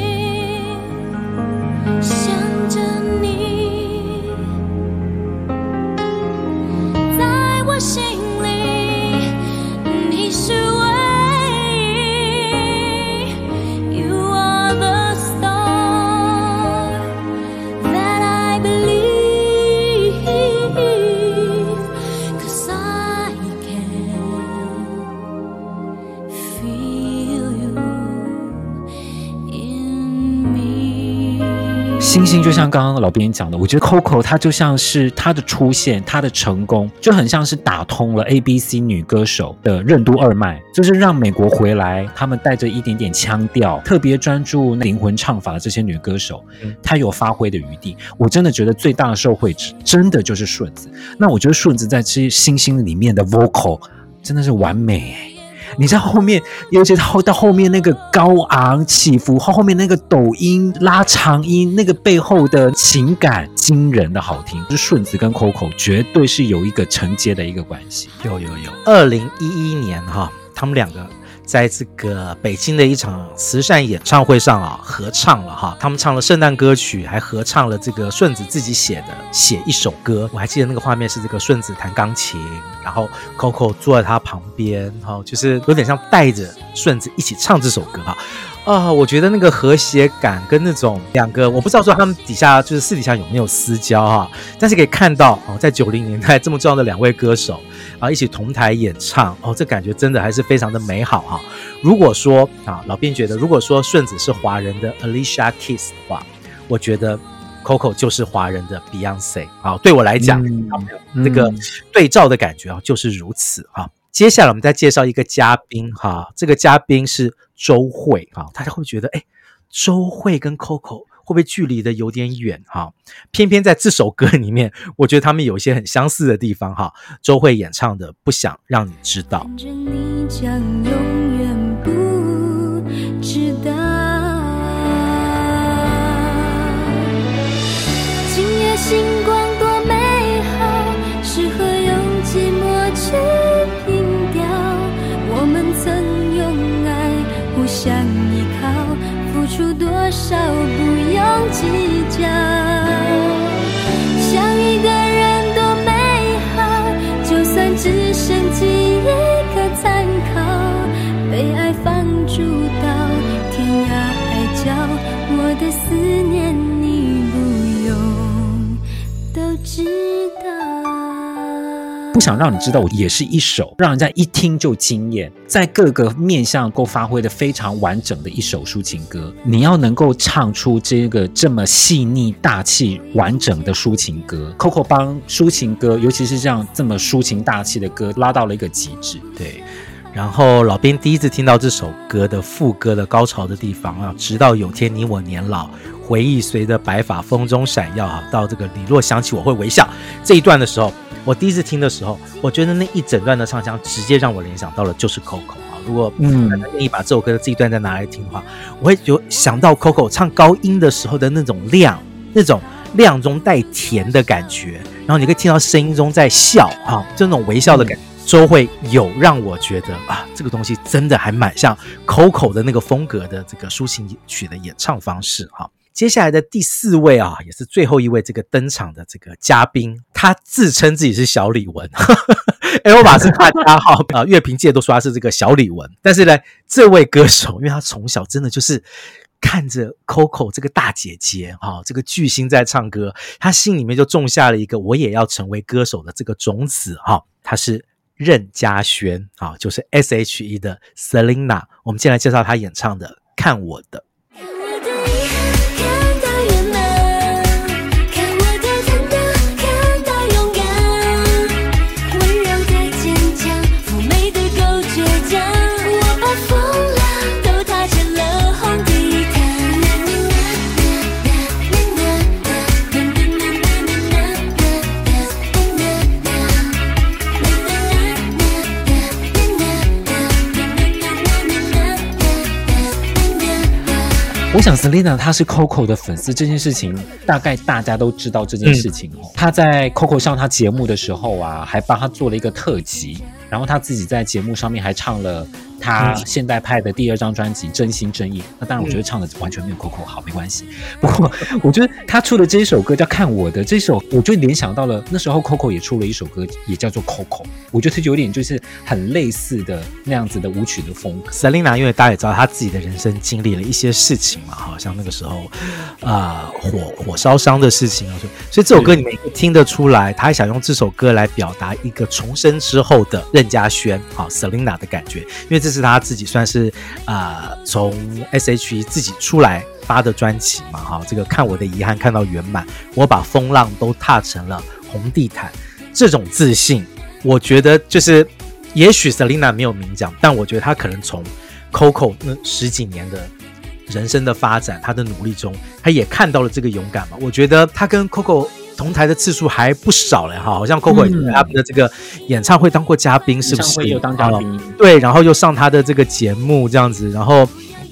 星星就像刚刚老编讲的，我觉得 Coco 她就像是她的出现，她的成功就很像是打通了 A B C 女歌手的任督二脉，就是让美国回来，他们带着一点点腔调，特别专注灵魂唱法的这些女歌手，她有发挥的余地。我真的觉得最大的受惠者真的就是顺子。那我觉得顺子在这些星星里面的 vocal 真的是完美欸。你在后面，尤其是后到后面那个高昂起伏，后后面那个抖音拉长音，那个背后的情感惊人的好听，就是顺子跟 Coco 绝对是有一个承接的一个关系。有有有，二零一一年哈，他们两个。在这个北京的一场慈善演唱会上啊，合唱了哈，他们唱了圣诞歌曲，还合唱了这个顺子自己写的写一首歌。我还记得那个画面是这个顺子弹钢琴，然后 Coco 坐在他旁边，哈，就是有点像带着顺子一起唱这首歌哈。啊、我觉得那个和谐感跟那种两个，我不知道说他们底下就是私底下有没有私交哈，但是可以看到哦，在九零年代这么重要的两位歌手啊，一起同台演唱哦，这感觉真的还是非常的美好哈。如果说啊，老编觉得，如果说顺子是华人的 Alicia Keys 的话，我觉得 Coco 就是华人的 Beyonce 啊。对我来讲，嗯、这个对照的感觉啊，就是如此哈。接下来我们再介绍一个嘉宾哈，这个嘉宾是周慧啊，大家会觉得哎，周慧跟 Coco 会不会距离的有点远哈？偏偏在这首歌里面，我觉得他们有一些很相似的地方哈。周慧演唱的《不想让你知道》。念你不用都知道。不想让你知道，我也是一首让人家一听就惊艳，在各个面向都发挥的非常完整的一首抒情歌。你要能够唱出这个这么细腻、大气、完整的抒情歌，Coco 帮抒情歌，尤其是这样这么抒情大气的歌，拉到了一个极致。对，然后老编第一次听到这首歌的副歌的高潮的地方啊，直到有天你我年老，回忆随着白发风中闪耀啊，到这个李若想起我会微笑这一段的时候。我第一次听的时候，我觉得那一整段的唱腔直接让我联想到了就是 Coco 啊。如果嗯，愿意把这首歌的这一段再拿来听的话，我会有想到 Coco 唱高音的时候的那种亮，那种亮中带甜的感觉。然后你可以听到声音中在笑啊，这种微笑的感觉，周蕙有让我觉得啊，这个东西真的还蛮像 Coco 的那个风格的这个抒情曲的演唱方式哈。接下来的第四位啊，也是最后一位这个登场的这个嘉宾，他自称自己是小李玟，哎，我把是大家哈啊，乐评界都说他是这个小李玟。但是呢，这位歌手，因为他从小真的就是看着 Coco 这个大姐姐哈，这个巨星在唱歌，他心里面就种下了一个我也要成为歌手的这个种子哈。他是任嘉萱啊，就是 S.H.E 的 Selina。我们先来介绍她演唱的《看我的》。我想 Selina 她是 Coco 的粉丝，这件事情大概大家都知道。这件事情哦，她在 Coco 上她节目的时候啊，还帮她做了一个特辑，然后她自己在节目上面还唱了。他现代派的第二张专辑《真心真意》，那当然我觉得唱的完全没有 Coco 好，没关系。不过我觉得他出的这一首歌叫《看我的》，这首我就联想到了那时候 Coco 也出了一首歌，也叫做《Coco》，我觉得他有点就是很类似的那样子的舞曲的风格。Selina 因为大家也知道她自己的人生经历了一些事情嘛，好像那个时候啊、呃、火火烧伤的事情啊，所以这首歌你们听得出来，他还想用这首歌来表达一个重生之后的任家萱啊 Selina 的感觉，因为这。是他自己算是啊，从、S.H.E 自己出来发的专辑嘛，哈，这个看我的遗憾看到圆满，我把风浪都踏成了红地毯，这种自信，我觉得就是，也许 Selina 没有明讲，但我觉得她可能从 Coco 那十几年的人生的发展，她的努力中，她也看到了这个勇敢嘛。我觉得她跟 Coco 同台的次数还不少嘞，哈，好像 Coco 也在他们的这个演唱会当过嘉宾，是不是？有当嘉宾，对，然后又上他的这个节目这样子，然后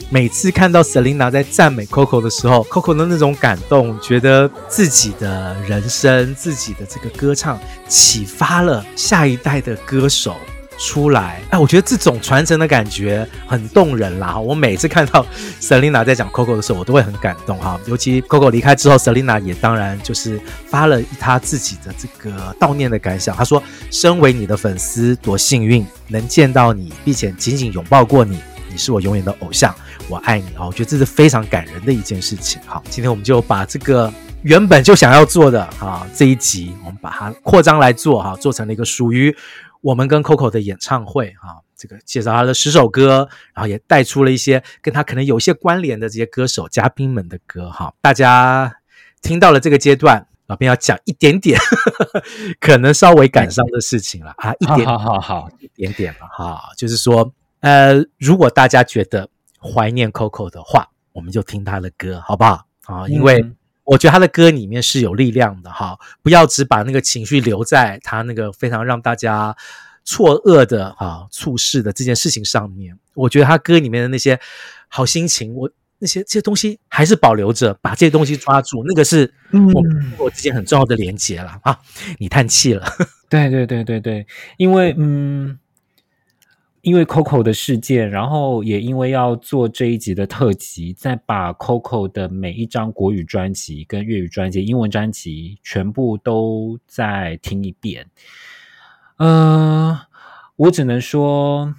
每次看到 Selina 在赞美 Coco 的时候，Coco 的那种感动，觉得自己的人生、自己的这个歌唱启发了下一代的歌手。出来，哎，我觉得这种传承的感觉很动人啦！我每次看到 Selina 在讲 Coco 的时候，我都会很感动哈。尤其 Coco 离开之后，Selina 也当然就是发了他自己的这个悼念的感想。他说：“身为你的粉丝，多幸运能见到你，并且紧紧拥抱过你，你是我永远的偶像，我爱你啊！”我觉得这是非常感人的一件事情。好，今天我们就把这个原本就想要做的哈这一集，我们把它扩张来做哈，做成了一个属于。我们跟 Coco 的演唱会，哈，这个介绍他的十首歌，然后也带出了一些跟他可能有些关联的这些歌手嘉宾们的歌，哈，大家听到了这个阶段，老编要讲一点点 可能稍微感伤的事情了啊，一点，好好好，一点点了哈，就是说，呃，如果大家觉得怀念 Coco 的话，我们就听他的歌，好不好？啊，因为。嗯我觉得他的歌里面是有力量的哈，不要只把那个情绪留在他那个非常让大家错愕的啊猝逝的这件事情上面。我觉得他歌里面的那些好心情，我那些这些东西还是保留着，把这些东西抓住，那个是我们我之间很重要的连接了啊！你叹气了，对对对对对，因为嗯。因为 Coco 的事件，然后也因为要做这一集的特辑，再把 Coco 的每一张国语专辑、跟粤语专辑、英文专辑全部都再听一遍。嗯、我只能说，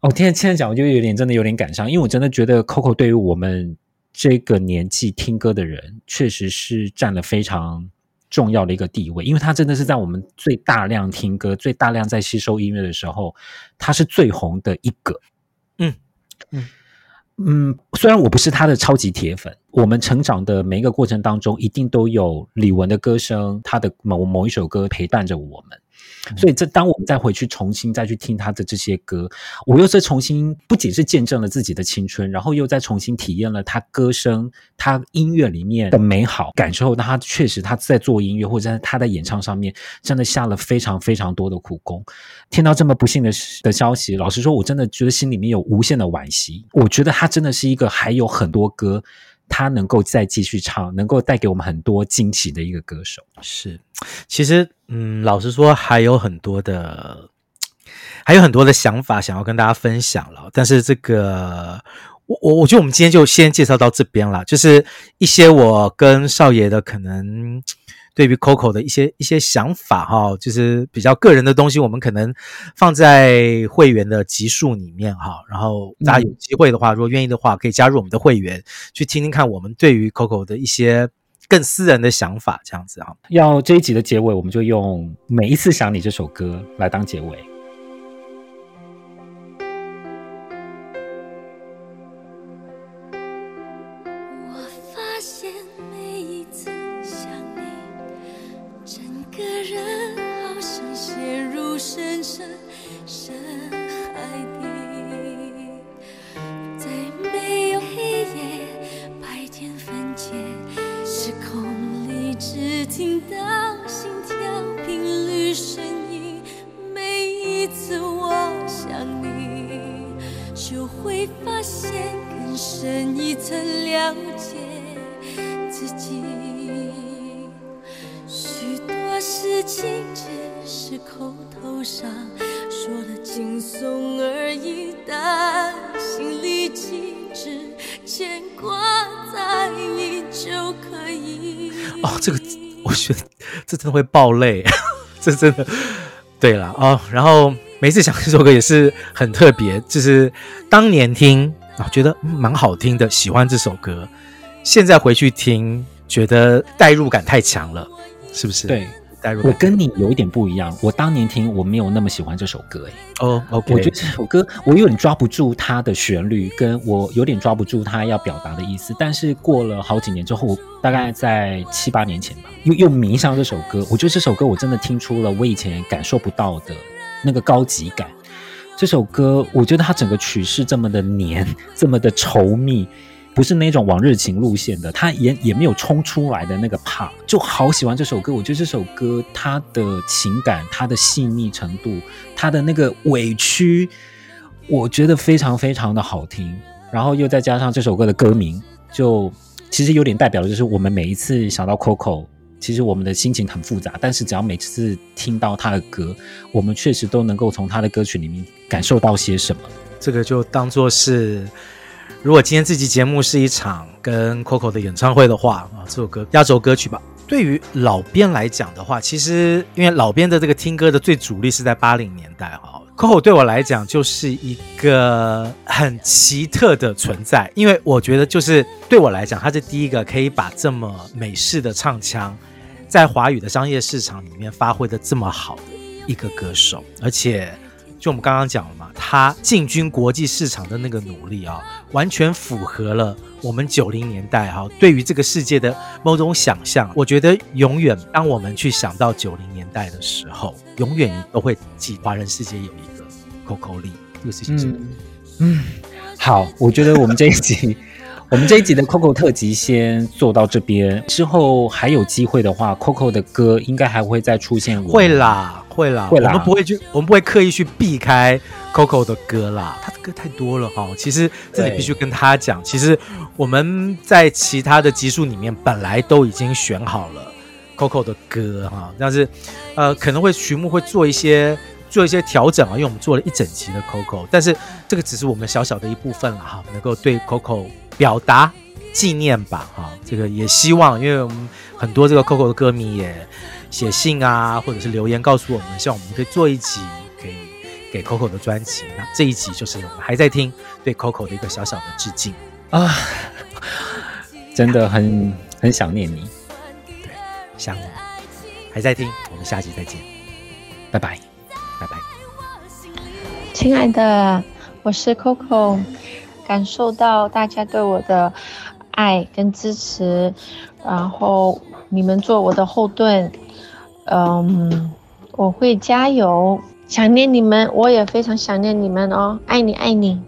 哦，现在现在讲，我就有点真的有点感伤，因为我真的觉得 Coco 对于我们这个年纪听歌的人，确实是占了非常。重要的一个地位，因为他真的是在我们最大量听歌、最大量在吸收音乐的时候，他是最红的一个。嗯嗯嗯，虽然我不是他的超级铁粉，我们成长的每一个过程当中，一定都有李玟的歌声，他的某某一首歌陪伴着我们。所以，这当我们再回去重新再去听他的这些歌，我又再重新，不仅是见证了自己的青春，然后又再重新体验了他歌声、他音乐里面的美好感受。那他确实他在做音乐或者在他的演唱上面，真的下了非常非常多的苦功。听到这么不幸的的消息，老实说，我真的觉得心里面有无限的惋惜。我觉得他真的是一个还有很多歌。他能够再继续唱，能够带给我们很多惊喜的一个歌手。是，其实，嗯，老实说，还有很多的，还有很多的想法想要跟大家分享了。但是，这个，我我我觉得我们今天就先介绍到这边了，就是一些我跟少爷的可能。对于 Coco 的一些一些想法哈，就是比较个人的东西，我们可能放在会员的集数里面哈。然后大家有机会的话，如果愿意的话，可以加入我们的会员，去听听看我们对于 Coco 的一些更私人的想法，这样子哈。要这一集的结尾，我们就用《每一次想你》这首歌来当结尾。会爆泪，这真的对了哦。然后每次想这首歌也是很特别，就是当年听啊觉得蛮好听的，喜欢这首歌。现在回去听，觉得代入感太强了，是不是？对，我跟你有一点不一样，我当年听我没有那么喜欢这首歌，哎，哦，OK，我觉得这首歌我有点抓不住它的旋律，跟我有点抓不住它要表达的意思。但是过了好几年之后，大概在七八年前吧，又又迷上这首歌。我觉得这首歌我真的听出了我以前感受不到的那个高级感。这首歌，我觉得它整个曲式这么的黏，这么的稠密。不是那种往日情路线的，他也也没有冲出来的那个怕，就好喜欢这首歌。我觉得这首歌它的情感、它的细腻程度、它的那个委屈，我觉得非常非常的好听。然后又再加上这首歌的歌名，就其实有点代表的就是我们每一次想到 Coco，其实我们的心情很复杂。但是只要每次听到他的歌，我们确实都能够从他的歌曲里面感受到些什么。这个就当做是。如果今天这期节目是一场跟 Coco 的演唱会的话啊，这首歌压轴歌曲吧。对于老编来讲的话，其实因为老编的这个听歌的最主力是在八零年代哈，Coco 对我来讲就是一个很奇特的存在，因为我觉得就是对我来讲，他是第一个可以把这么美式的唱腔在华语的商业市场里面发挥的这么好的一个歌手，而且。就我们刚刚讲了嘛，他进军国际市场的那个努力啊，完全符合了我们九零年代哈对于这个世界的某种想象。我觉得永远当我们去想到九零年代的时候，永远都会记华人世界有一个 Coco Lee 这个事情是。嗯，嗯，好，我觉得我们这一集。我们这一集的 Coco 特辑先做到这边，之后还有机会的话，Coco 的歌应该还会再出现。会啦，会啦，会啦。我们不会去，我们不会刻意去避开 Coco 的歌啦。他的歌太多了哈。其实这里必须跟他讲，其实我们在其他的集数里面本来都已经选好了 Coco 的歌哈，但是呃可能会曲目会做一些做一些调整啊，因为我们做了一整集的 Coco，但是这个只是我们小小的一部分了哈，能够对 Coco。表达纪念吧，哈，这个也希望，因为我们很多这个 Coco 的歌迷也写信啊，或者是留言告诉我们，希望我们可以做一集给给 Coco 的专辑。那这一集就是我们还在听对 Coco 的一个小小的致敬。啊，真的很很想念你，对，想你，还在听，我们下集再见，拜拜，拜拜，亲爱的，我是 Coco。感受到大家对我的爱跟支持，然后你们做我的后盾，嗯，我会加油。想念你们，我也非常想念你们哦，爱你爱你。